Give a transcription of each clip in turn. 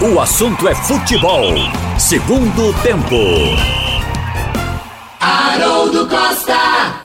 O assunto é futebol. Segundo tempo. Haroldo Costa.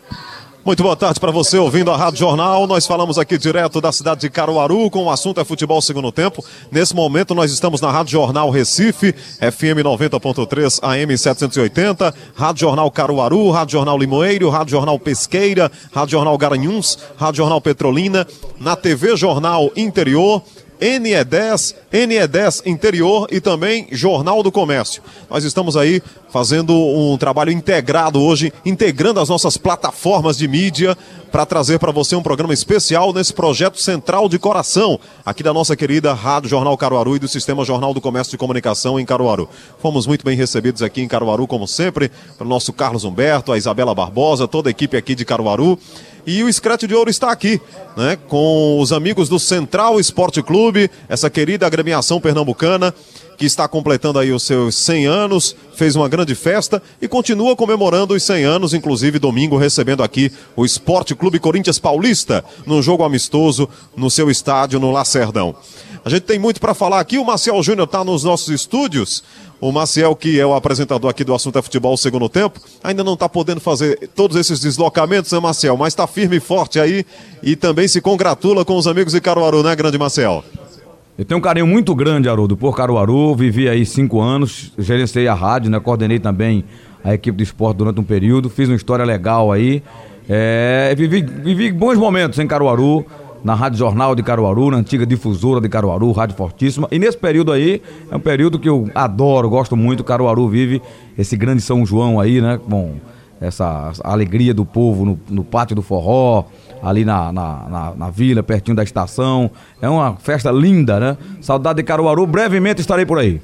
Muito boa tarde para você ouvindo a Rádio Jornal. Nós falamos aqui direto da cidade de Caruaru com o assunto é futebol segundo tempo. Nesse momento nós estamos na Rádio Jornal Recife, FM 90.3 AM 780, Rádio Jornal Caruaru, Rádio Jornal Limoeiro, Rádio Jornal Pesqueira, Rádio Jornal Garanhuns, Rádio Jornal Petrolina, na TV Jornal Interior NE10, NE10 Interior e também Jornal do Comércio. Nós estamos aí fazendo um trabalho integrado hoje, integrando as nossas plataformas de mídia para trazer para você um programa especial nesse projeto central de coração aqui da nossa querida Rádio Jornal Caruaru e do Sistema Jornal do Comércio e Comunicação em Caruaru. Fomos muito bem recebidos aqui em Caruaru, como sempre, pelo nosso Carlos Humberto, a Isabela Barbosa, toda a equipe aqui de Caruaru. E o Screte de Ouro está aqui, né? Com os amigos do Central Esporte Clube, essa querida agremiação pernambucana, que está completando aí os seus 100 anos, fez uma grande festa e continua comemorando os 100 anos, inclusive domingo recebendo aqui o Esporte Clube Corinthians Paulista, num jogo amistoso no seu estádio no Lacerdão. A gente tem muito para falar aqui, o Marcel Júnior está nos nossos estúdios. O Maciel, que é o apresentador aqui do Assunto é Futebol segundo tempo, ainda não está podendo fazer todos esses deslocamentos, né, Maciel? Mas está firme e forte aí e também se congratula com os amigos de Caruaru, né, grande Marcel? Eu tenho um carinho muito grande, Haroldo, por Caruaru. Vivi aí cinco anos, gerenciei a rádio, né? Coordenei também a equipe do esporte durante um período, fiz uma história legal aí. É, vivi, vivi bons momentos em Caruaru na Rádio Jornal de Caruaru, na antiga difusora de Caruaru, Rádio Fortíssima. E nesse período aí, é um período que eu adoro, gosto muito. Caruaru vive esse grande São João aí, né? Bom, essa alegria do povo no, no pátio do forró, ali na, na, na, na, vila, pertinho da estação. É uma festa linda, né? Saudade de Caruaru. Brevemente estarei por aí.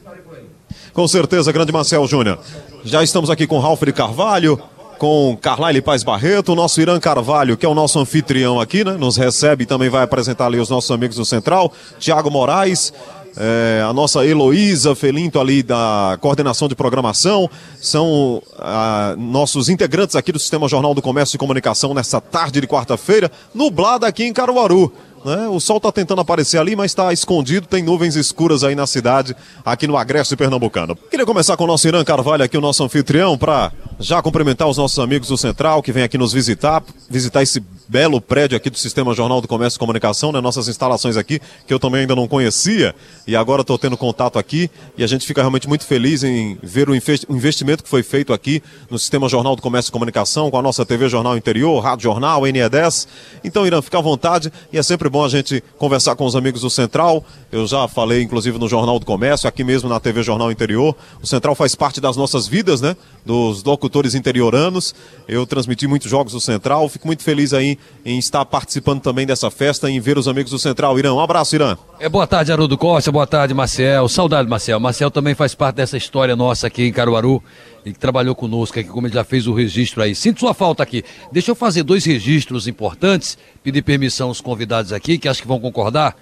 Com certeza, grande Marcel Júnior. Já estamos aqui com Ralf de Carvalho, com Carlyle Paz Barreto, o nosso Irã Carvalho, que é o nosso anfitrião aqui, né? Nos recebe e também vai apresentar ali os nossos amigos do Central, Tiago Moraes, é, a nossa Heloísa Felinto ali da coordenação de programação, são ah, nossos integrantes aqui do Sistema Jornal do Comércio e Comunicação nessa tarde de quarta-feira, nublada aqui em Caruaru. Né? O sol está tentando aparecer ali, mas está escondido, tem nuvens escuras aí na cidade, aqui no Agreste Pernambucano. Queria começar com o nosso Irã Carvalho aqui, o nosso anfitrião, para já cumprimentar os nossos amigos do Central que vem aqui nos visitar, visitar esse belo prédio aqui do Sistema Jornal do Comércio e Comunicação, né? Nossas instalações aqui, que eu também ainda não conhecia, e agora estou tendo contato aqui, e a gente fica realmente muito feliz em ver o investimento que foi feito aqui no Sistema Jornal do Comércio e Comunicação, com a nossa TV Jornal Interior, Rádio Jornal, NE10. Então, Irã, fica à vontade, e é sempre bom a gente conversar com os amigos do Central. Eu já falei, inclusive, no Jornal do Comércio, aqui mesmo na TV Jornal Interior. O Central faz parte das nossas vidas, né? Dos locutores interioranos. Eu transmiti muitos jogos do Central, fico muito feliz aí em estar participando também dessa festa, em ver os amigos do Central. Irã, um abraço, Irã. É, boa tarde, Haroldo Costa, boa tarde, Marcel. Saudade, Marcel. Marcel também faz parte dessa história nossa aqui em Caruaru e que trabalhou conosco aqui, como ele já fez o registro aí. Sinto sua falta aqui. Deixa eu fazer dois registros importantes, pedir permissão aos convidados aqui, que acho que vão concordar.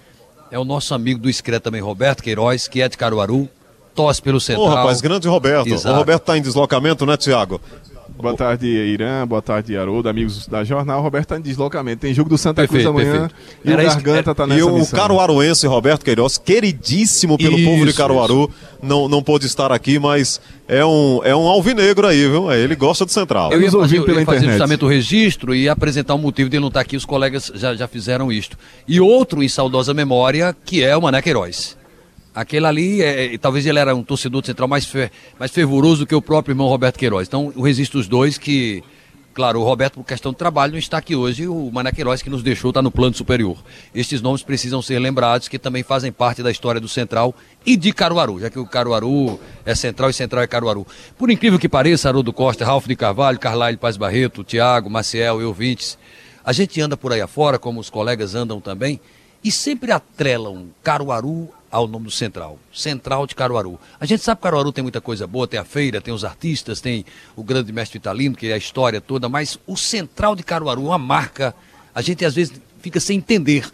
É o nosso amigo do Escreta também, Roberto Queiroz, que é de Caruaru, tosse pelo Central. Ô, rapaz, grande Roberto. Exato. O Roberto está em deslocamento, né, Tiago? Boa tarde, Irã. Boa tarde, Haroldo, amigos da Jornal. Roberto está em deslocamento. Tem jogo do Santa Cruz amanhã perfeito. e Era o Garganta está nessa E o missão. caruaruense Roberto Queiroz, queridíssimo pelo isso, povo de Caruaru, não, não pôde estar aqui, mas é um, é um alvinegro aí, viu? É, ele gosta do Central. Eu ia fazer, pela eu ia fazer justamente o registro e apresentar o motivo de ele não estar aqui. Os colegas já, já fizeram isto. E outro em saudosa memória, que é o Mané Queiroz. Aquele ali, é, talvez ele era um torcedor central mais, fe, mais fervoroso que o próprio irmão Roberto Queiroz. Então, eu resisto os dois que, claro, o Roberto, por questão de trabalho, não está aqui hoje, e o Mané Queiroz, que nos deixou, está no plano superior. Estes nomes precisam ser lembrados, que também fazem parte da história do Central e de Caruaru, já que o Caruaru é Central e Central é Caruaru. Por incrível que pareça, Haroldo Costa, Ralf de Carvalho, Carlyle Paz Barreto, Tiago, Maciel, eu, Vintes, a gente anda por aí afora, como os colegas andam também, e sempre atrelam Caruaru ao nome do Central. Central de Caruaru. A gente sabe que Caruaru tem muita coisa boa, tem a feira, tem os artistas, tem o grande mestre Italino, que é a história toda, mas o Central de Caruaru, uma marca, a gente às vezes fica sem entender.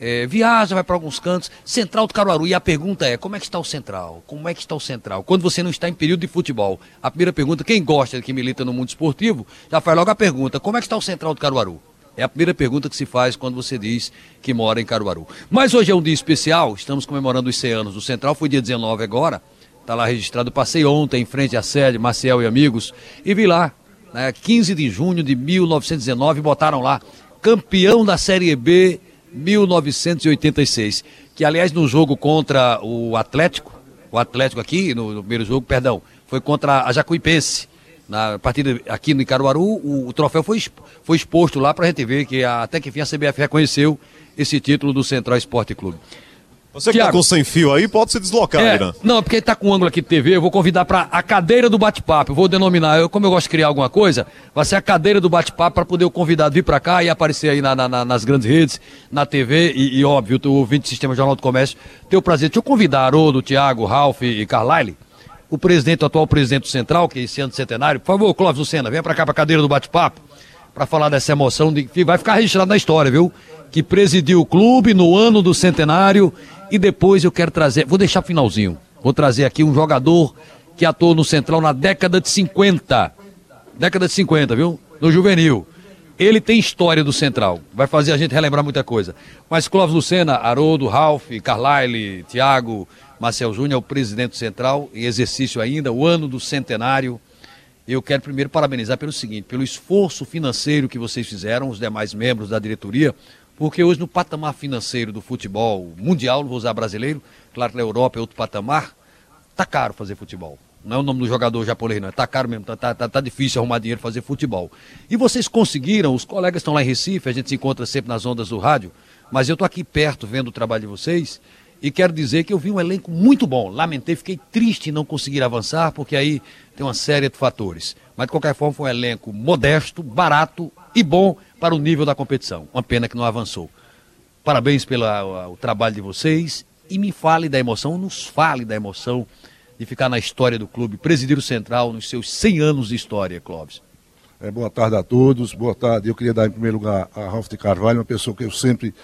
É, viaja, vai para alguns cantos, Central de Caruaru. E a pergunta é: como é que está o Central? Como é que está o Central? Quando você não está em período de futebol, a primeira pergunta, quem gosta, que milita no mundo esportivo, já faz logo a pergunta: como é que está o Central de Caruaru? É a primeira pergunta que se faz quando você diz que mora em Caruaru. Mas hoje é um dia especial, estamos comemorando os 100 anos do Central, foi dia 19 agora, está lá registrado. Passei ontem em frente à sede, Maciel e amigos, e vi lá, né, 15 de junho de 1919, botaram lá, campeão da Série B 1986. Que, aliás, no jogo contra o Atlético, o Atlético aqui, no, no primeiro jogo, perdão, foi contra a Jacuipense na partida aqui no Caruaru, o, o troféu foi, foi exposto lá para a gente ver que a, até que enfim a CBF reconheceu esse título do Central Esporte Clube. Você que tá com sem fio aí, pode se deslocar, é, Irã. Não, porque ele tá com um ângulo aqui de TV, eu vou convidar para a cadeira do bate-papo. Eu vou denominar, eu, como eu gosto de criar alguma coisa, vai ser a cadeira do bate-papo para poder o convidado vir para cá e aparecer aí na, na, nas grandes redes, na TV e, e óbvio, o ouvinte do Sistema Jornal do Comércio, ter o prazer. Deixa eu convidar Haroldo, Tiago, Ralph e Carlyle o presidente, o atual presidente do Central, que é esse ano centenário. Por favor, Clóvis Lucena, venha para cá para a cadeira do bate-papo, para falar dessa emoção. De, vai ficar registrado na história, viu? Que presidiu o clube no ano do centenário. E depois eu quero trazer, vou deixar finalzinho, vou trazer aqui um jogador que atuou no Central na década de 50. Década de 50, viu? No juvenil. Ele tem história do Central, vai fazer a gente relembrar muita coisa. Mas Clóvis Lucena, Haroldo, Ralph, Carlyle, Tiago, Marcel Júnior é o presidente central, em exercício ainda, o ano do centenário. Eu quero primeiro parabenizar pelo seguinte, pelo esforço financeiro que vocês fizeram, os demais membros da diretoria, porque hoje no patamar financeiro do futebol mundial, não vou usar brasileiro, claro que na Europa é outro patamar, tá caro fazer futebol. Não é o nome do jogador japonês, não. Tá caro mesmo, tá, tá, tá, tá difícil arrumar dinheiro fazer futebol. E vocês conseguiram, os colegas estão lá em Recife, a gente se encontra sempre nas ondas do rádio, mas eu tô aqui perto vendo o trabalho de vocês e quero dizer que eu vi um elenco muito bom. Lamentei, fiquei triste em não conseguir avançar, porque aí tem uma série de fatores. Mas de qualquer forma, foi um elenco modesto, barato e bom para o nível da competição. Uma pena que não avançou. Parabéns pelo trabalho de vocês e me fale da emoção, nos fale da emoção de ficar na história do clube, presidir o Central nos seus 100 anos de história, Clóvis. É, boa tarde a todos, boa tarde. Eu queria dar em primeiro lugar a Ralf de Carvalho, uma pessoa que eu sempre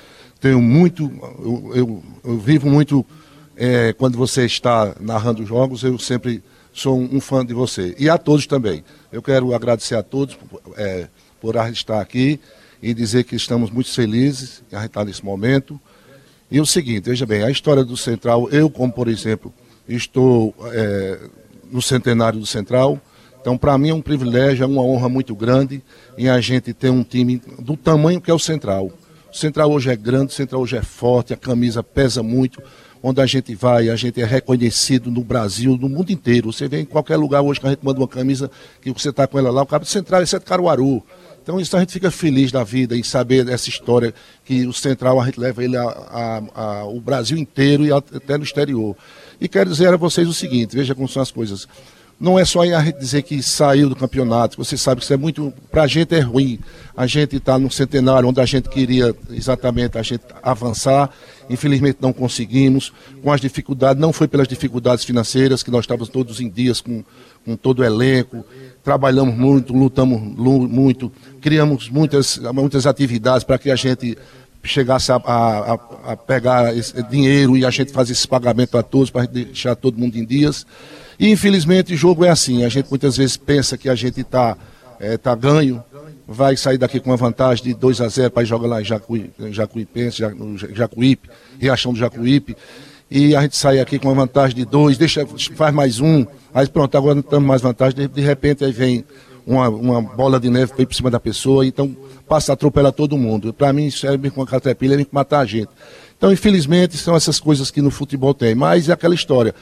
tenho muito, eu, eu, eu vivo muito é, quando você está narrando jogos, eu sempre sou um, um, fã de você. E a todos também. Eu quero agradecer a todos é, por estar aqui e dizer que estamos muito felizes em estar nesse momento. E o seguinte, veja bem, a história do Central, eu como por exemplo, estou é, no centenário do Central, então para mim é um privilégio, é uma honra muito grande em a gente ter um time do tamanho que é o Central. O Central hoje é grande, o Central hoje é forte, a camisa pesa muito. Onde a gente vai, a gente é reconhecido no Brasil, no mundo inteiro. Você vê em qualquer lugar hoje que a gente manda uma camisa, que você está com ela lá, o cara do Central, esse é Caruaru. Então isso a gente fica feliz da vida em saber dessa história que o Central a gente leva ele a, a, a, o Brasil inteiro e até no exterior. E quero dizer a vocês o seguinte, veja como são as coisas não é só dizer que saiu do campeonato, você sabe que isso é muito, para a gente é ruim. A gente está no centenário onde a gente queria exatamente a gente avançar, infelizmente não conseguimos, com as dificuldades, não foi pelas dificuldades financeiras, que nós estávamos todos em dias com, com todo o elenco, trabalhamos muito, lutamos muito, criamos muitas, muitas atividades para que a gente chegasse a, a, a pegar dinheiro e a gente fazer esse pagamento a todos, para deixar todo mundo em dias. E infelizmente o jogo é assim. A gente muitas vezes pensa que a gente está é, tá ganho, vai sair daqui com uma vantagem de 2 a 0 para jogar lá em Jacuí, Jacuipense, no Jacuípe, Riachão do Jacuípe. E a gente sai aqui com uma vantagem de dois, deixa, faz mais um, aí pronto, agora não estamos mais vantagem, de, de repente aí vem uma, uma bola de neve para por cima da pessoa, então passa a atropelar todo mundo. Para mim, isso é com a caterpillar, é matar a gente. Então, infelizmente, são essas coisas que no futebol tem. Mas é aquela história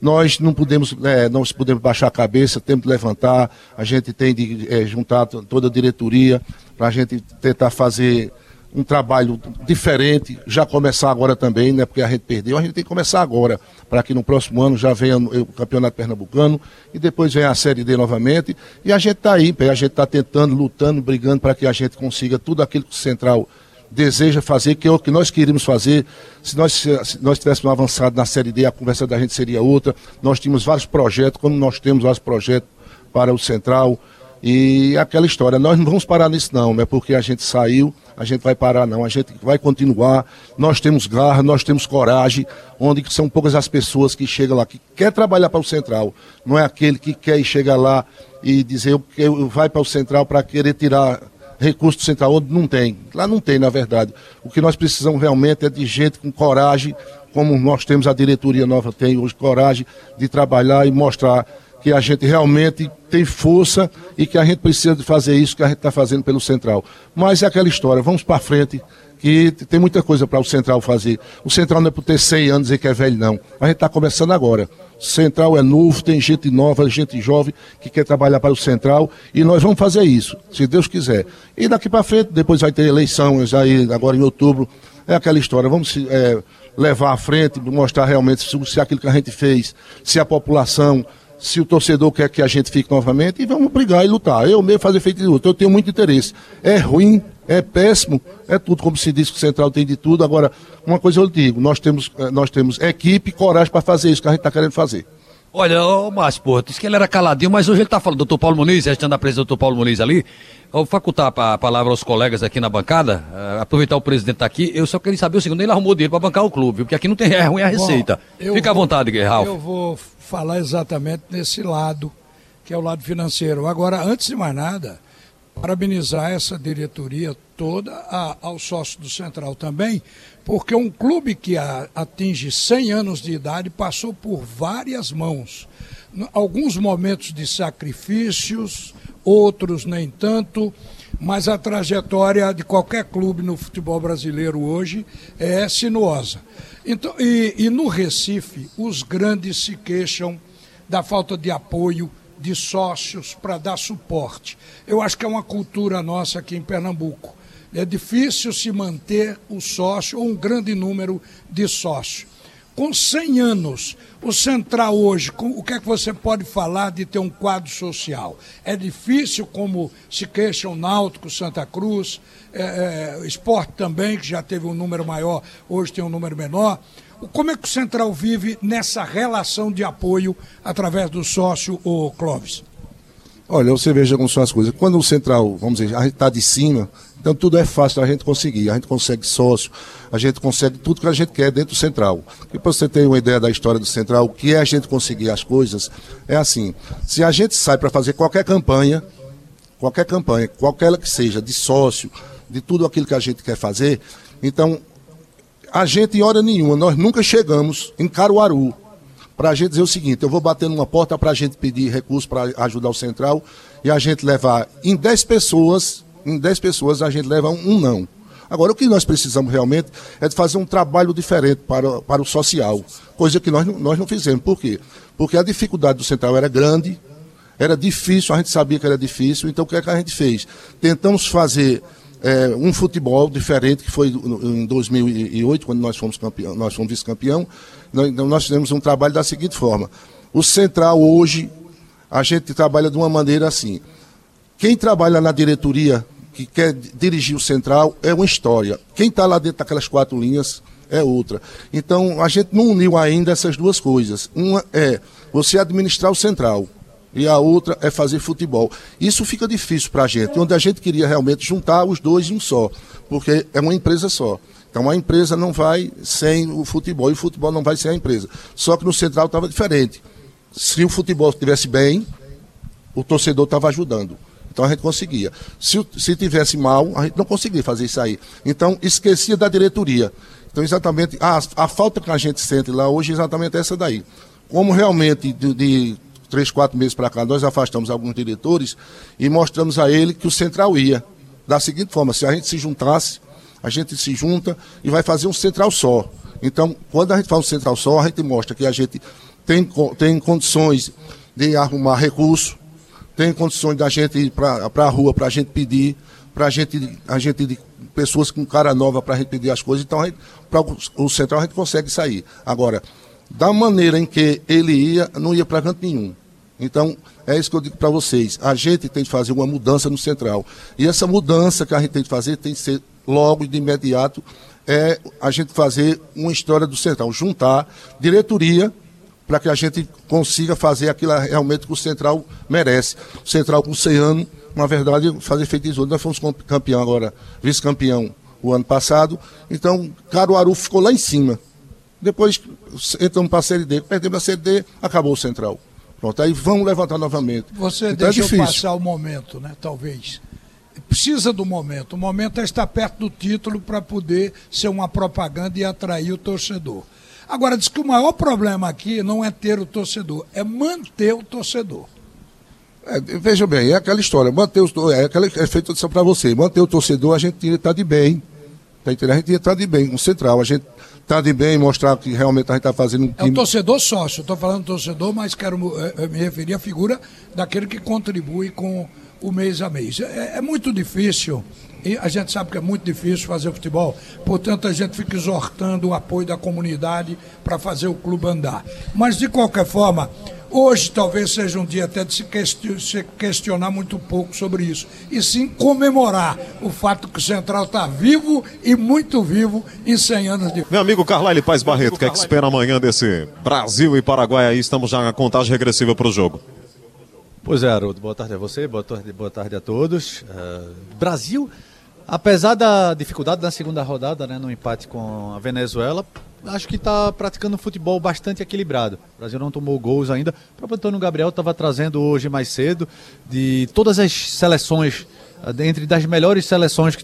nós não podemos, é, nós podemos baixar a cabeça, temos de levantar, a gente tem de é, juntar toda a diretoria para a gente tentar fazer um trabalho diferente, já começar agora também, né, porque a gente perdeu, a gente tem que começar agora, para que no próximo ano já venha o Campeonato Pernambucano e depois venha a Série D novamente. E a gente está aí, a gente está tentando, lutando, brigando para que a gente consiga tudo aquilo que o Central deseja fazer, que é o que nós queríamos fazer. Se nós, se nós tivéssemos avançado na Série D, a conversa da gente seria outra. Nós tínhamos vários projetos, como nós temos vários projetos para o Central. E aquela história, nós não vamos parar nisso não, não é porque a gente saiu, a gente vai parar não, a gente vai continuar, nós temos garra, nós temos coragem, onde são poucas as pessoas que chegam lá, que quer trabalhar para o Central, não é aquele que quer ir chegar lá e dizer eu, eu vai para o Central para querer tirar recurso do Central onde não tem. Lá não tem, na verdade. O que nós precisamos realmente é de gente com coragem, como nós temos a diretoria nova tem hoje, coragem de trabalhar e mostrar que a gente realmente tem força e que a gente precisa de fazer isso que a gente está fazendo pelo Central. Mas é aquela história, vamos para frente, que tem muita coisa para o Central fazer. O Central não é por ter 100 anos e que é velho, não. A gente está começando agora. O Central é novo, tem gente nova, gente jovem que quer trabalhar para o Central e nós vamos fazer isso, se Deus quiser. E daqui para frente, depois vai ter eleições aí, agora em outubro. É aquela história, vamos é, levar à frente, mostrar realmente se, se aquilo que a gente fez, se a população se o torcedor quer que a gente fique novamente, e vamos brigar e lutar. Eu mesmo fazer feito de luta, eu tenho muito interesse. É ruim, é péssimo, é tudo, como se diz que o Central tem de tudo. Agora, uma coisa eu digo, nós temos, eh, nós temos equipe e coragem para fazer isso que a gente está querendo fazer. Olha, o Márcio, pô, disse que ele era caladinho, mas hoje ele está falando, doutor Paulo Muniz, restando a presença do doutor Paulo Muniz ali. Eu vou facultar a palavra aos colegas aqui na bancada, uh, aproveitar o presidente tá aqui. Eu só queria saber o segundo, ele arrumou dinheiro para bancar o clube, porque aqui não tem é ruim a receita. Bom, Fica vou, à vontade, Ralf. Eu vou falar exatamente nesse lado, que é o lado financeiro. Agora, antes de mais nada, parabenizar essa diretoria toda, a, ao sócio do Central também, porque um clube que a, atinge 100 anos de idade passou por várias mãos. Alguns momentos de sacrifícios, outros nem tanto, mas a trajetória de qualquer clube no futebol brasileiro hoje é sinuosa. Então, e, e no Recife, os grandes se queixam da falta de apoio de sócios para dar suporte. Eu acho que é uma cultura nossa aqui em Pernambuco. É difícil se manter o sócio ou um grande número de sócios. Com 100 anos, o Central hoje, o que é que você pode falar de ter um quadro social? É difícil, como se queixam Náutico, Santa Cruz, é, é, esporte também, que já teve um número maior, hoje tem um número menor. Como é que o Central vive nessa relação de apoio através do sócio, o Clóvis? Olha, você veja como são as coisas. Quando o Central, vamos dizer, está de cima, então tudo é fácil a gente conseguir. A gente consegue sócio, a gente consegue tudo que a gente quer dentro do Central. E para você ter uma ideia da história do Central, o que é a gente conseguir as coisas, é assim, se a gente sai para fazer qualquer campanha, qualquer campanha, qualquer que seja, de sócio, de tudo aquilo que a gente quer fazer, então a gente, em hora nenhuma, nós nunca chegamos em Caruaru para a gente dizer o seguinte: eu vou bater numa porta para a gente pedir recurso para ajudar o Central e a gente levar em 10 pessoas, em 10 pessoas a gente leva um, um, não. Agora, o que nós precisamos realmente é de fazer um trabalho diferente para, para o social, coisa que nós, nós não fizemos. Por quê? Porque a dificuldade do Central era grande, era difícil, a gente sabia que era difícil, então o que é que a gente fez? Tentamos fazer é, um futebol diferente, que foi em 2008, quando nós fomos, campeão, nós fomos vice-campeão. Nós, então, nós fizemos um trabalho da seguinte forma: o Central hoje, a gente trabalha de uma maneira assim. Quem trabalha na diretoria, que quer dirigir o Central, é uma história. Quem está lá dentro daquelas quatro linhas é outra. Então, a gente não uniu ainda essas duas coisas. Uma é você administrar o Central e a outra é fazer futebol. Isso fica difícil para a gente, onde a gente queria realmente juntar os dois em um só, porque é uma empresa só. Então a empresa não vai sem o futebol e o futebol não vai sem a empresa. Só que no Central estava diferente. Se o futebol estivesse bem, o torcedor estava ajudando. Então a gente conseguia. Se, se tivesse mal, a gente não conseguia fazer isso aí. Então esquecia da diretoria. Então exatamente, a, a falta que a gente sente lá hoje é exatamente essa daí. Como realmente de, de três, quatro meses para cá, nós afastamos alguns diretores e mostramos a ele que o Central ia. Da seguinte forma, se a gente se juntasse, a gente se junta e vai fazer um Central só. Então, quando a gente faz um Central só, a gente mostra que a gente tem, tem condições de arrumar recurso, tem condições da gente ir para a rua para a gente pedir, para a gente, a gente de pessoas com cara nova para a gente pedir as coisas. Então, para o Central a gente consegue sair. Agora, da maneira em que ele ia, não ia para canto nenhum. Então, é isso que eu digo para vocês. A gente tem de fazer uma mudança no Central. E essa mudança que a gente tem de fazer tem de ser logo de imediato, é a gente fazer uma história do Central, juntar diretoria para que a gente consiga fazer aquilo realmente que o Central merece. O Central com 100 anos, na verdade, fazer feito isso. Nós fomos campeão agora, vice-campeão o ano passado. Então, Caruaru ficou lá em cima. Depois entramos para a Série D, perdemos a Série D, acabou o Central. Pronto, aí vamos levantar novamente. Você então, deixou é passar o momento, né? Talvez. precisa do momento. O momento é estar perto do título para poder ser uma propaganda e atrair o torcedor. Agora, diz que o maior problema aqui não é ter o torcedor, é manter o torcedor. É, veja bem, é aquela história, manter o, é aquela é feito para você, manter o torcedor, a gente está de bem. Tá entendendo? A gente está de bem com o Central, a gente está de bem, mostrar que realmente a gente está fazendo um time. É o torcedor sócio, estou falando torcedor, mas quero é, me referir à figura daquele que contribui com o mês a mês. É, é muito difícil e a gente sabe que é muito difícil fazer futebol, portanto a gente fica exortando o apoio da comunidade para fazer o clube andar. Mas de qualquer forma, hoje talvez seja um dia até de se questionar muito pouco sobre isso, e sim comemorar o fato que o Central está vivo e muito vivo em 100 anos de. Meu amigo Carlyle Paz Barreto, o que é que espera amanhã desse Brasil e Paraguai aí? Estamos já na contagem regressiva para o jogo. Pois é, Haroldo, boa tarde a você, boa tarde, boa tarde a todos. Uh, Brasil Apesar da dificuldade da segunda rodada, né, no empate com a Venezuela, acho que está praticando um futebol bastante equilibrado. O Brasil não tomou gols ainda. O próprio Antônio Gabriel estava trazendo hoje mais cedo de todas as seleções, entre das melhores seleções,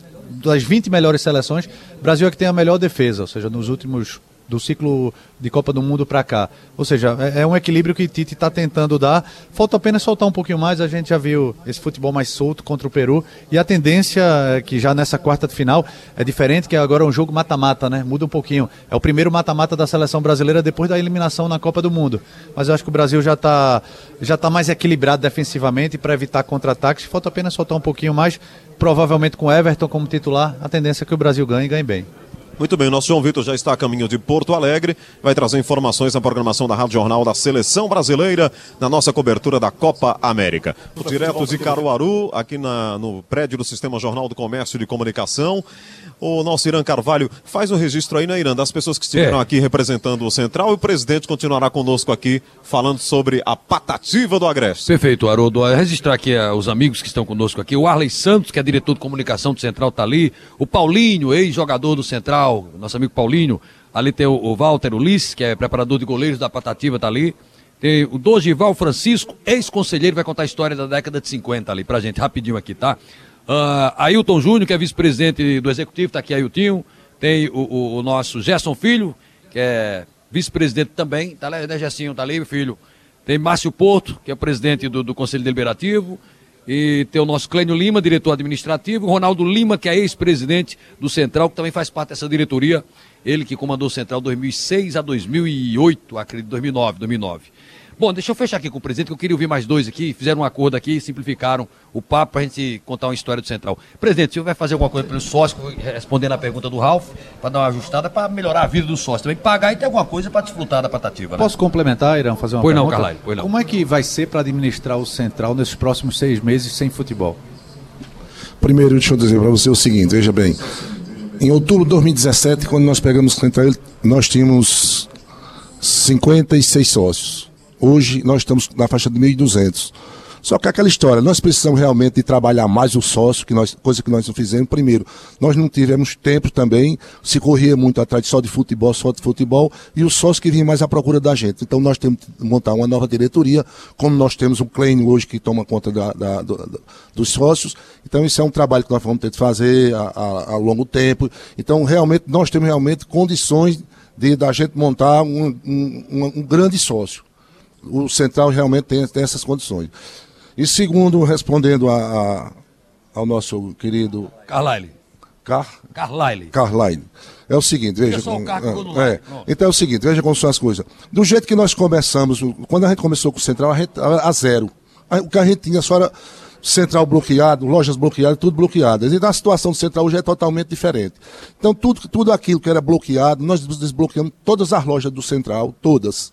das 20 melhores seleções, o Brasil é que tem a melhor defesa, ou seja, nos últimos do ciclo de Copa do Mundo para cá. Ou seja, é, é, um equilíbrio que Tite está tentando dar. Falta apenas soltar um pouquinho mais. A gente já viu esse futebol mais solto contra o Peru. E a tendência é que já nessa quarta de final é diferente, que agora é um jogo mata-mata, né? Muda um pouquinho. É o primeiro mata-mata da seleção brasileira depois da eliminação na Copa do Mundo. Mas eu acho que o Brasil já está já tá mais equilibrado defensivamente para evitar contra-ataques. Falta apenas soltar um pouquinho mais. Provavelmente com Everton como titular, a tendência é que o Brasil ganhe e ganhe bem. Muito bem, o nosso João Vitor já está a caminho de Porto Alegre, vai trazer informações na programação da Rádio Jornal da Seleção Brasileira, na nossa cobertura da Copa América. Direto de Caruaru, aqui na, no prédio do Sistema Jornal do Comércio e de Comunicação. O nosso Irã Carvalho faz o registro aí, né, Irã, das pessoas que estiveram é. aqui representando o Central e o presidente continuará conosco aqui falando sobre a patativa do Agreste. Perfeito, Haroldo. Registrar aqui uh, os amigos que estão conosco aqui. O Arley Santos, que é diretor de comunicação do Central, está ali. O Paulinho, ex-jogador do Central, nosso amigo Paulinho. Ali tem o, o Walter Ulisses, que é preparador de goleiros da patativa, está ali. Tem o Dogival Francisco, ex-conselheiro, vai contar a história da década de 50 ali pra gente, rapidinho aqui, tá? Uh, Ailton Júnior, que é vice-presidente do Executivo, está aqui Ailton. Tem o, o, o, nosso Gerson Filho, que é vice-presidente também, tá lá, né, Gersinho, tá ali, filho. Tem Márcio Porto, que é presidente do, do Conselho Deliberativo. E tem o nosso Clênio Lima, diretor administrativo. Ronaldo Lima, que é ex-presidente do Central, que também faz parte dessa diretoria. Ele que comandou o Central 2006 a 2008, acredito, 2009, 2009. Bom, deixa eu fechar aqui com o presidente, que eu queria ouvir mais dois aqui, fizeram um acordo aqui, simplificaram o papo para a gente contar uma história do Central. Presidente, o senhor vai fazer alguma coisa para o sócio, respondendo a pergunta do Ralf, para dar uma ajustada, para melhorar a vida do sócio. Também pagar e ter alguma coisa para desfrutar da patativa. Né? Posso complementar, Irã, fazer uma pois pergunta? Não, Carlyle, pois não. Como é que vai ser para administrar o Central nesses próximos seis meses sem futebol? Primeiro, deixa eu dizer para você o seguinte, veja bem. Em outubro de 2017, quando nós pegamos o Central, nós tínhamos 56 sócios. Hoje nós estamos na faixa de 1.200. Só que aquela história, nós precisamos realmente de trabalhar mais o sócio, que nós, coisa que nós não fizemos. Primeiro, nós não tivemos tempo também, se corria muito atrás só de futebol, só de futebol, e o sócio que vinha mais à procura da gente. Então nós temos que montar uma nova diretoria, como nós temos um Klein hoje que toma conta da, da, do, dos sócios. Então isso é um trabalho que nós vamos ter de fazer a, a, a longo tempo. Então realmente nós temos realmente condições de da gente montar um, um, um grande sócio o Central realmente tem, tem essas condições. E segundo, respondendo a, a, ao nosso querido. Carlyle. Car... Carlyle. Carlyle. É o seguinte, veja. Só o é, é. Então é o seguinte, veja como são as coisas. Do jeito que nós começamos, quando a gente começou com o Central, a, gente, a, a zero. O que a gente tinha só era central bloqueado, lojas bloqueadas, tudo bloqueadas. E a situação do central hoje é totalmente diferente. Então, tudo, tudo aquilo que era bloqueado, nós desbloqueamos todas as lojas do central, todas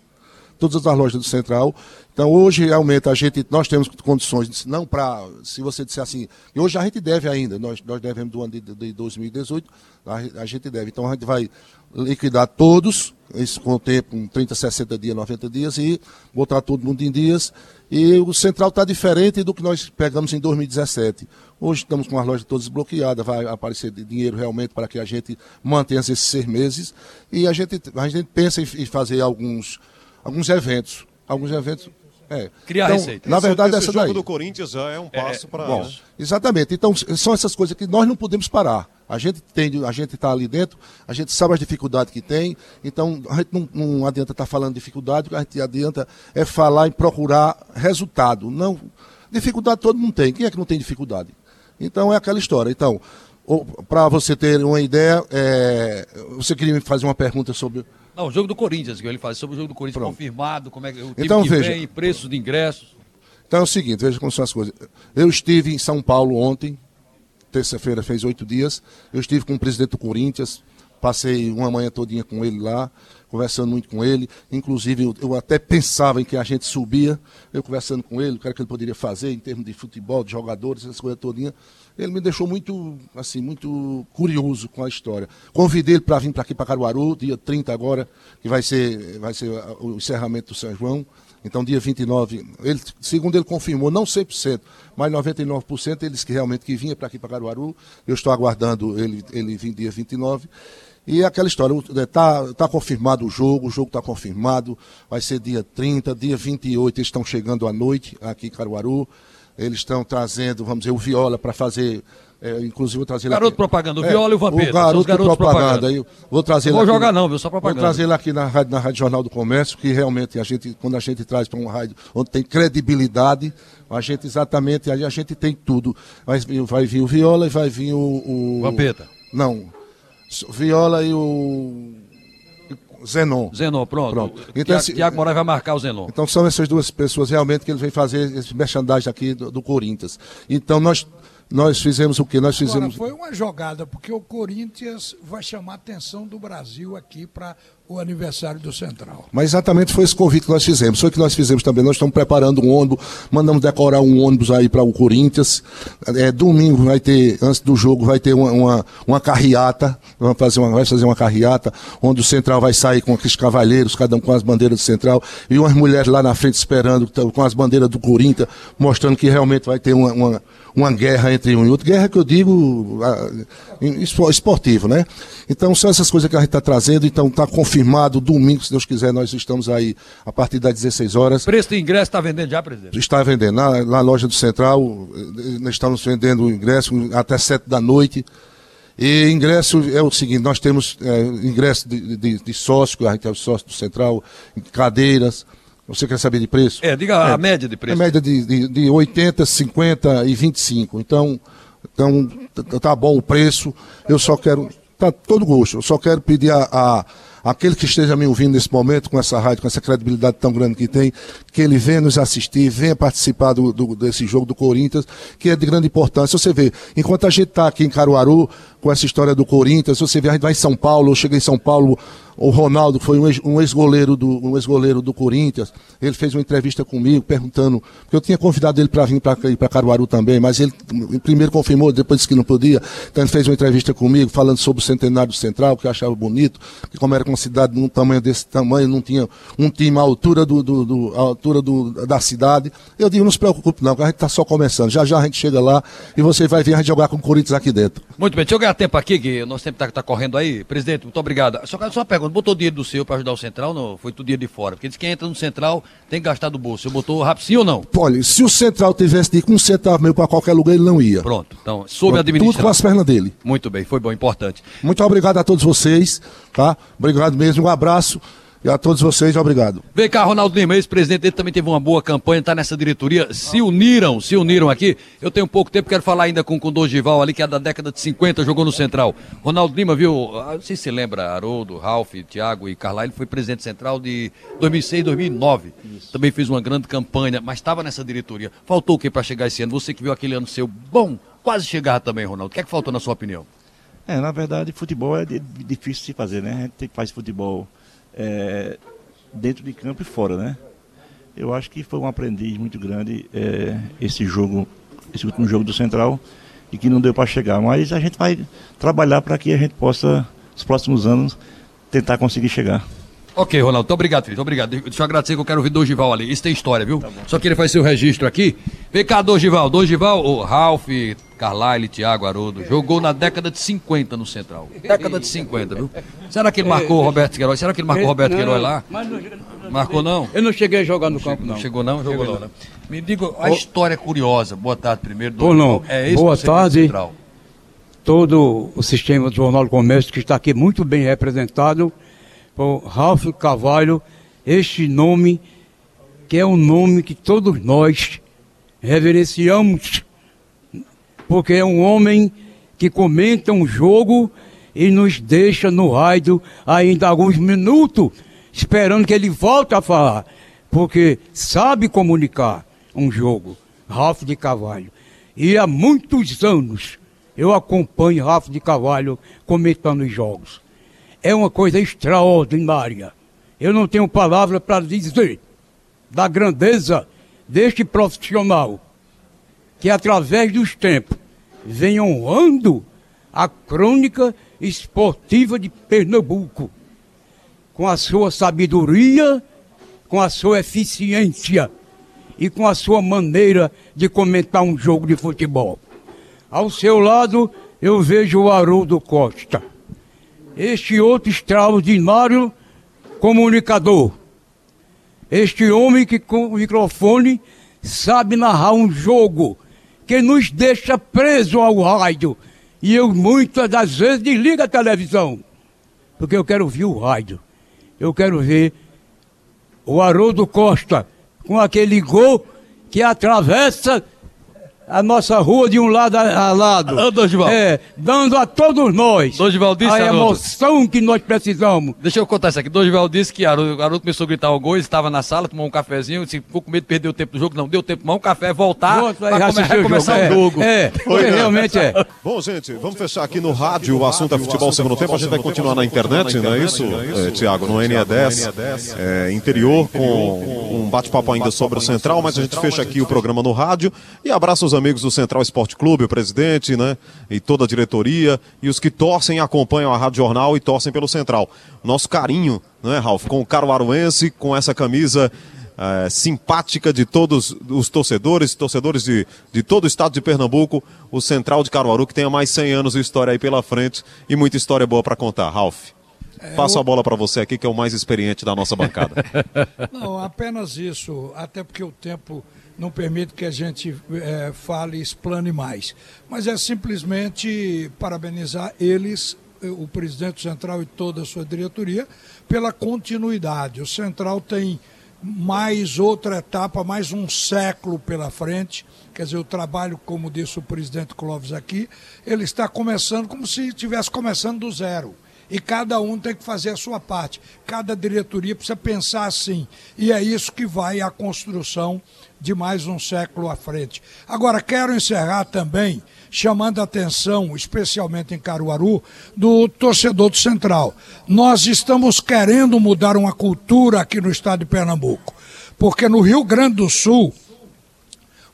todas as lojas do Central. Então, hoje, realmente, a gente, nós temos condições, não para, se você disser assim, hoje a gente deve ainda, nós, nós devemos do ano de, de 2018, a, a, gente deve. Então, a gente vai liquidar todos, isso com o tempo, 30, 60 dias, 90 dias, e botar todo mundo em dias. E o Central está diferente do que nós pegamos em 2017. Hoje estamos com as lojas todas bloqueadas, vai aparecer dinheiro realmente para que a gente mantenha esses seis meses. E a gente, a gente pensa em fazer alguns alguns eventos. Alguns eventos. É. Criar então, receita. Na verdade, esse, esse essa jogo do Corinthians já é um é, passo é, para. Bom, exatamente. Então, são essas coisas que nós não podemos parar. A gente tem, a gente está ali dentro, a gente sabe as dificuldades que tem, então a gente não, não adianta estar tá falando dificuldade, o que a gente adianta é falar e procurar resultado. Não, dificuldade todo mundo tem. Quem é que não tem dificuldade? Então é aquela história. Então, para você ter uma ideia, é, você queria me fazer uma pergunta sobre. O jogo do Corinthians, que ele faz sobre o jogo do Corinthians Pronto. confirmado, como é que o então, que veja, vem, preços de ingressos. Então é o seguinte, veja como são as coisas. Eu estive em São Paulo ontem, terça-feira fez oito dias. Eu estive com o presidente do Corinthians, passei uma manhã todinha com ele lá, conversando muito com ele. Inclusive, eu, eu, até pensava em que a gente subia, eu conversando com ele, o que era que ele poderia fazer em termos de futebol, de jogadores, essas coisas todinha. Ele me deixou muito, assim, muito curioso com a história. Convidei ele para vir para aqui, para Caruaru, dia 30 agora, que vai ser, vai ser o encerramento do São João. Então, dia 29, ele, segundo ele confirmou, não 100%, mas 99%, ele disse que realmente que vinha para aqui, para Caruaru. Eu estou aguardando ele, ele vir dia 29. E aquela história, está tá confirmado o jogo, o jogo está confirmado, vai ser dia 30, dia 28, eles estão chegando à noite aqui em Caruaru. Eles estão trazendo, vamos dizer, o Viola para fazer é, inclusive vou trazer Garoto aqui. propaganda, o Viola é, e o Vampeta. O garoto propaganda. propaganda. Vou trazer não vou jogar não, viu? Só propaganda. Vou trazer ele aqui na rádio, na rádio Jornal do Comércio, que realmente a gente, quando a gente traz para uma rádio onde tem credibilidade, a gente exatamente, a gente tem tudo. Vai, vai vir o Viola e vai vir o. o Vampeta. Não. Viola e o. Zenon. Zenon, pronto. pronto. Então, Tiago, Tiago Moraes vai marcar o Zenon. Então são essas duas pessoas realmente que ele vem fazer esse merchandising aqui do, do Corinthians. Então nós nós fizemos o que? Nós fizemos. Agora, foi uma jogada, porque o Corinthians vai chamar a atenção do Brasil aqui para o aniversário do Central. Mas exatamente foi esse convite que nós fizemos. Foi o que nós fizemos também. Nós estamos preparando um ônibus, mandamos decorar um ônibus aí para o Corinthians. É, domingo vai ter, antes do jogo, vai ter uma, uma, uma carreata. Vamos fazer uma, vai fazer uma carreata, onde o Central vai sair com aqueles cavalheiros, cada um com as bandeiras do Central, e umas mulheres lá na frente esperando, com as bandeiras do Corinthians, mostrando que realmente vai ter uma, uma, uma guerra entre um e outro. Guerra que eu digo esportivo, né? Então são essas coisas que a gente está trazendo, então está confirmado, domingo, se Deus quiser, nós estamos aí a partir das 16 horas. Preço do ingresso está vendendo já, presidente? Está vendendo. Na, na loja do Central, nós estamos vendendo o ingresso até 7 da noite. E ingresso é o seguinte, nós temos é, ingresso de, de, de sócio, a gente é o sócio do Central, cadeiras. Você quer saber de preço? É, diga é, a média de preço. A média de, de, de 80, 50 e 25. Então, então, tá bom o preço. Eu só quero Tá todo gosto. Eu só quero pedir a, a aquele que esteja me ouvindo nesse momento, com essa rádio, com essa credibilidade tão grande que tem, que ele venha nos assistir, venha participar do, do, desse jogo do Corinthians, que é de grande importância. Você vê, enquanto a gente está aqui em Caruaru, com essa história do Corinthians, você vê, a gente vai em São Paulo, eu cheguei em São Paulo, o Ronaldo foi um ex-goleiro do, um ex-goleiro do Corinthians. Ele fez uma entrevista comigo perguntando, porque eu tinha convidado ele para vir para Caruaru também, mas ele primeiro confirmou, depois disse que não podia. Então ele fez uma entrevista comigo falando sobre o centenário central, que eu achava bonito, que como era uma cidade num tamanho desse tamanho, não tinha um time à altura, do, do, do à altura do, da cidade. Eu digo, não se preocupe não, que a gente está só começando. Já já a gente chega lá e você vai vir a gente jogar com o Corinthians aqui dentro. Muito bem, deixa eu ganhar tempo aqui, que o nosso tempo está tá correndo aí. Presidente, muito obrigado. Só, só uma pergunta, botou dinheiro do seu para ajudar o Central, não? Foi tudo dinheiro de fora? Porque diz que quem entra no Central tem que gastar do bolso. Você botou rápido sim ou não? Olha, se o Central tivesse de um centavo meio para qualquer lugar, ele não ia. Pronto, então, soube administrar. Tudo com as pernas dele. Muito bem, foi bom, importante. Muito obrigado a todos vocês, tá? Obrigado mesmo, um abraço. E a todos vocês, obrigado. Vem cá, Ronaldo Lima, ex-presidente dele também teve uma boa campanha, está nessa diretoria, se uniram, se uniram aqui. Eu tenho pouco tempo, quero falar ainda com, com o Dogival ali, que é da década de 50, jogou no Central. Ronaldo Lima, viu, ah, não sei se você lembra, Haroldo, Ralf, Thiago e Carla, ele foi presidente central de 2006, 2009. Isso. Também fez uma grande campanha, mas estava nessa diretoria. Faltou o que para chegar esse ano? Você que viu aquele ano seu bom, quase chegar também, Ronaldo. O que é que faltou na sua opinião? É, na verdade, futebol é difícil de se fazer, né? A gente tem que fazer futebol é, dentro de campo e fora, né? Eu acho que foi um aprendiz muito grande é, esse jogo, esse último jogo do Central e que não deu para chegar. Mas a gente vai trabalhar para que a gente possa, nos próximos anos, tentar conseguir chegar. Ok, Ronaldo, muito obrigado, Felipe. Obrigado. Deixa eu agradecer que eu quero ouvir Dogival ali. Isso tem história, viu? Tá Só que ele faz seu registro aqui. Vem cá, Dogival. Dogival, o Ralph, Carlyle, Thiago Haroldo, jogou na década de 50 no Central. Década de 50, viu? Será que ele marcou o Roberto Queiroz? Será que ele marcou o Roberto Queiroz lá? Marcou não? Eu não cheguei a jogar no campo, não. Não chegou não? Jogou não, né? Me diga a história curiosa. Boa tarde primeiro. Não. É Boa tarde. Central. Todo o sistema do Jornal do Comércio que está aqui muito bem representado por Ralph Carvalho, este nome que é um nome que todos nós reverenciamos, porque é um homem que comenta um jogo e nos deixa no raio ainda alguns minutos, esperando que ele volte a falar, porque sabe comunicar um jogo, Ralph de Carvalho. E há muitos anos eu acompanho Ralph de Carvalho comentando os jogos é uma coisa extraordinária. Eu não tenho palavra para dizer da grandeza deste profissional que, através dos tempos, vem honrando a crônica esportiva de Pernambuco, com a sua sabedoria, com a sua eficiência e com a sua maneira de comentar um jogo de futebol. Ao seu lado, eu vejo o Haroldo Costa este outro extraordinário comunicador. Este homem que com o microfone sabe narrar um jogo que nos deixa preso ao rádio. E eu muitas das vezes desligo a televisão, porque eu quero ver o rádio. Eu quero ver o Haroldo Costa com aquele gol que atravessa a nossa rua de um lado a, lado. Ô, Dorival. É, dando a todos nós Dorival disse, a emoção que nós precisamos. Deixa eu contar isso aqui. Dorival disse que o garoto começou a gritar o gol, estava na sala, tomou um cafezinho, disse, ficou com medo de perder o tempo do jogo. Não, deu tempo de tomar um café, voltar para começar o jogo. É, é Foi, realmente é. Bom, gente, vamos fechar aqui no rádio. O assunto é futebol segundo tempo. A gente vai continuar na internet, não é isso, é, Tiago? No NE10, é, interior, com um bate-papo ainda sobre o Central, mas a gente fecha aqui o programa no rádio. E abraço os amigos do Central Esporte Clube, o presidente, né? E toda a diretoria. E os que torcem acompanham a Rádio Jornal e torcem pelo Central. Nosso carinho, né, Ralf? Com o Caruaruense, com essa camisa é, simpática de todos os torcedores, torcedores de, de todo o estado de Pernambuco, o Central de Caruaru, que tem mais 100 anos de história aí pela frente e muita história boa para contar. Ralf. É, Passo a bola para você aqui, que é o mais experiente da nossa bancada. Não, apenas isso, até porque o tempo não permite que a gente é, fale e explane mais. Mas é simplesmente parabenizar eles, o presidente central e toda a sua diretoria, pela continuidade. O central tem mais outra etapa, mais um século pela frente. Quer dizer, o trabalho, como disse o presidente Clóvis aqui, ele está começando como se estivesse começando do zero e cada um tem que fazer a sua parte. Cada diretoria precisa pensar assim. E é isso que vai à construção de mais um século à frente. Agora, quero encerrar também chamando a atenção, especialmente em Caruaru, do torcedor do Central. Nós estamos querendo mudar uma cultura aqui no estado de Pernambuco, porque no Rio Grande do Sul,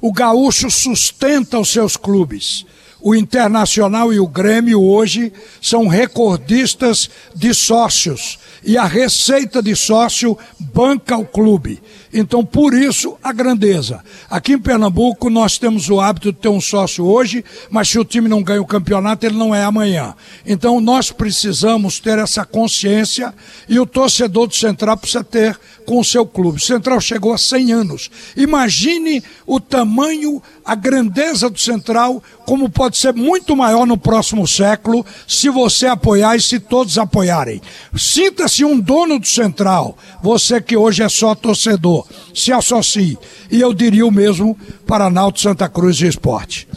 o gaúcho sustenta os seus clubes o Internacional e o Grêmio hoje são recordistas de sócios e a receita de sócio banca o clube. Então, por isso, a grandeza. Aqui em Pernambuco, nós temos o hábito de ter um sócio hoje, mas se o time não ganha o campeonato, ele não é amanhã. Então, nós precisamos ter essa consciência e o torcedor do Central precisa ter com o seu clube. O Central chegou a 100 anos. Imagine o tamanho, a grandeza do Central, como pode ser muito maior no próximo século, se você apoiar e se todos apoiarem. Sinta-se um dono do Central, você que hoje é só torcedor se associe. E eu diria o mesmo para Náutico Santa Cruz e Esporte.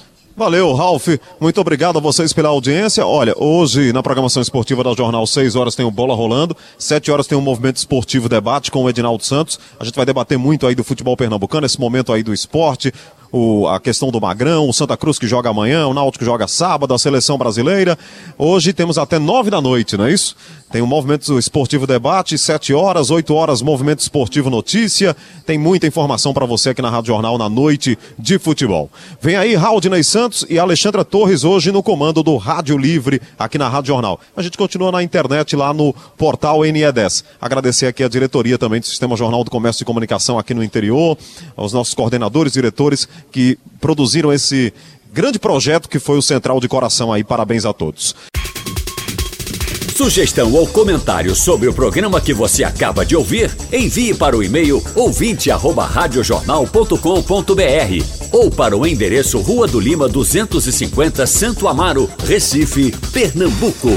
Valeu, Ralf. Muito obrigado a vocês pela audiência. Olha, hoje na programação esportiva da Jornal, 6 horas tem o Bola Rolando, 7 horas tem o Movimento Esportivo Debate com o Edinaldo Santos. A gente vai debater muito aí do futebol pernambucano, esse momento aí do esporte, o, a questão do Magrão, o Santa Cruz que joga amanhã, o Náutico que joga sábado, a seleção brasileira. Hoje temos até nove da noite, não é isso? Tem o Movimento Esportivo Debate, 7 horas, 8 horas, Movimento Esportivo Notícia. Tem muita informação para você aqui na Rádio Jornal na noite de futebol. Vem aí Raudinei Santos e Alexandra Torres hoje no comando do Rádio Livre aqui na Rádio Jornal. A gente continua na internet lá no portal NE10. Agradecer aqui a diretoria também do Sistema Jornal do Comércio e Comunicação aqui no interior, aos nossos coordenadores, diretores que produziram esse grande projeto que foi o Central de Coração aí. Parabéns a todos. Sugestão ou comentário sobre o programa que você acaba de ouvir, envie para o e-mail ouvinte@radiojornal.com.br ou para o endereço Rua do Lima 250, Santo Amaro, Recife, Pernambuco.